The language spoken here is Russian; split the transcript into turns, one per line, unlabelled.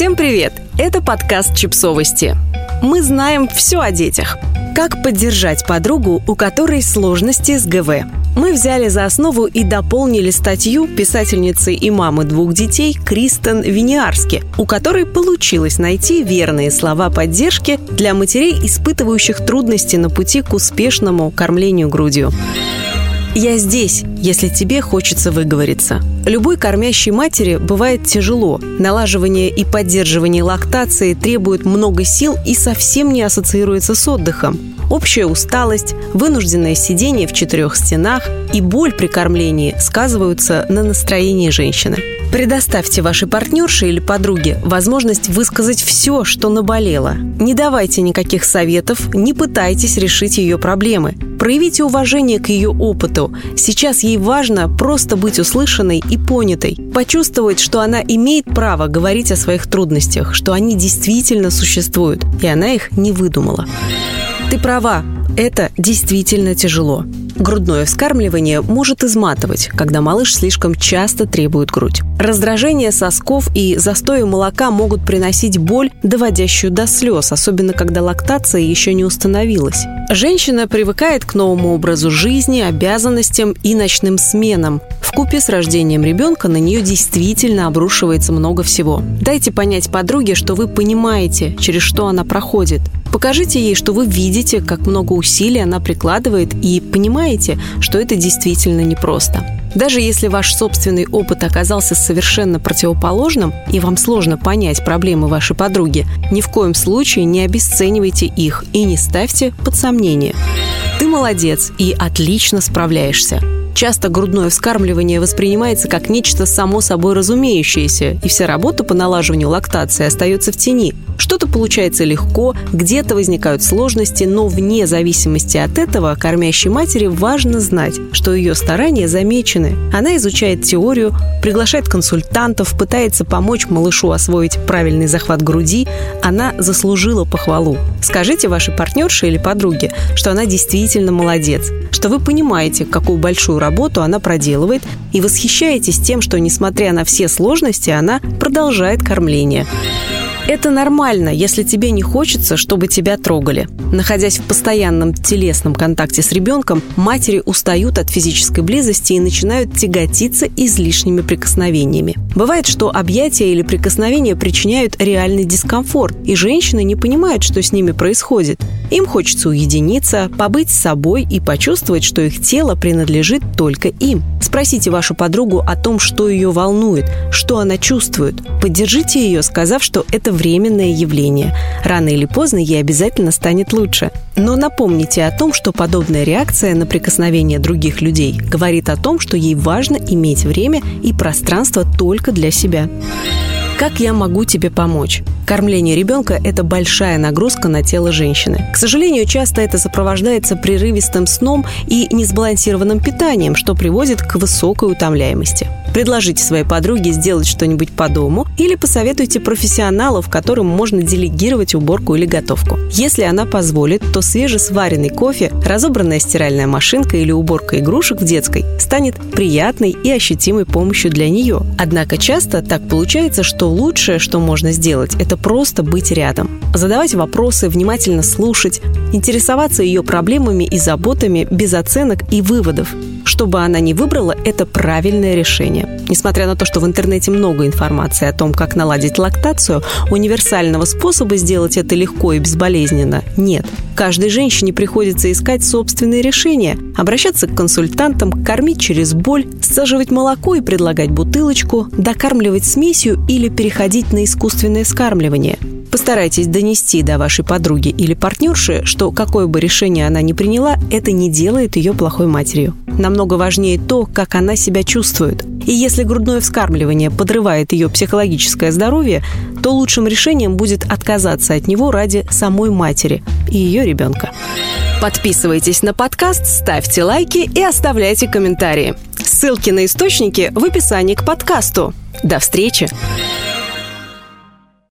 Всем привет! Это подкаст «Чипсовости». Мы знаем все о детях. Как поддержать подругу, у которой сложности с ГВ? Мы взяли за основу и дополнили статью писательницы и мамы двух детей Кристен Виниарски, у которой получилось найти верные слова поддержки для матерей, испытывающих трудности на пути к успешному кормлению грудью. Я здесь, если тебе хочется выговориться. Любой кормящей матери бывает тяжело. Налаживание и поддерживание лактации требует много сил и совсем не ассоциируется с отдыхом. Общая усталость, вынужденное сидение в четырех стенах и боль при кормлении сказываются на настроении женщины. Предоставьте вашей партнерше или подруге возможность высказать все, что наболело. Не давайте никаких советов, не пытайтесь решить ее проблемы. Проявите уважение к ее опыту. Сейчас ей важно просто быть услышанной и понятой. Почувствовать, что она имеет право говорить о своих трудностях, что они действительно существуют, и она их не выдумала. Ты права, это действительно тяжело. Грудное вскармливание может изматывать, когда малыш слишком часто требует грудь. Раздражение сосков и застои молока могут приносить боль, доводящую до слез, особенно когда лактация еще не установилась. Женщина привыкает к новому образу жизни, обязанностям и ночным сменам. В купе с рождением ребенка на нее действительно обрушивается много всего. Дайте понять подруге, что вы понимаете, через что она проходит. Покажите ей, что вы видите, как много усилий она прикладывает и понимаете, что это действительно непросто. Даже если ваш собственный опыт оказался совершенно противоположным, и вам сложно понять проблемы вашей подруги, ни в коем случае не обесценивайте их и не ставьте под сомнение. Ты молодец и отлично справляешься. Часто грудное вскармливание воспринимается как нечто само собой разумеющееся, и вся работа по налаживанию лактации остается в тени. Что-то получается легко, где-то возникают сложности, но вне зависимости от этого кормящей матери важно знать, что ее старания замечены. Она изучает теорию, приглашает консультантов, пытается помочь малышу освоить правильный захват груди. Она заслужила похвалу. Скажите вашей партнерше или подруге, что она действительно молодец, что вы понимаете, какую большую работу она проделывает, и восхищаетесь тем, что, несмотря на все сложности, она продолжает кормление. Это нормально, если тебе не хочется, чтобы тебя трогали. Находясь в постоянном телесном контакте с ребенком, матери устают от физической близости и начинают тяготиться излишними прикосновениями. Бывает, что объятия или прикосновения причиняют реальный дискомфорт, и женщины не понимают, что с ними происходит. Им хочется уединиться, побыть с собой и почувствовать, что их тело принадлежит только им. Спросите вашу подругу о том, что ее волнует, что она чувствует. Поддержите ее, сказав, что это временное явление. Рано или поздно ей обязательно станет лучше. Но напомните о том, что подобная реакция на прикосновение других людей говорит о том, что ей важно иметь время и пространство только для себя. Как я могу тебе помочь? Кормление ребенка – это большая нагрузка на тело женщины. К сожалению, часто это сопровождается прерывистым сном и несбалансированным питанием, что приводит к высокой утомляемости. Предложите своей подруге сделать что-нибудь по дому или посоветуйте профессионалов, которым можно делегировать уборку или готовку. Если она позволит, то свежесваренный кофе, разобранная стиральная машинка или уборка игрушек в детской станет приятной и ощутимой помощью для нее. Однако часто так получается, что лучшее, что можно сделать, это просто быть рядом. Задавать вопросы, внимательно слушать, интересоваться ее проблемами и заботами без оценок и выводов. Чтобы она не выбрала, это правильное решение. Несмотря на то, что в интернете много информации о том, как наладить лактацию, универсального способа сделать это легко и безболезненно нет. Каждой женщине приходится искать собственные решения, обращаться к консультантам, кормить через боль, сцеживать молоко и предлагать бутылочку, докармливать смесью или переходить на искусственное вскармливание – Постарайтесь донести до вашей подруги или партнерши, что какое бы решение она ни приняла, это не делает ее плохой матерью. Намного важнее то, как она себя чувствует. И если грудное вскармливание подрывает ее психологическое здоровье, то лучшим решением будет отказаться от него ради самой матери и ее ребенка. Подписывайтесь на подкаст, ставьте лайки и оставляйте комментарии. Ссылки на источники в описании к подкасту. До встречи!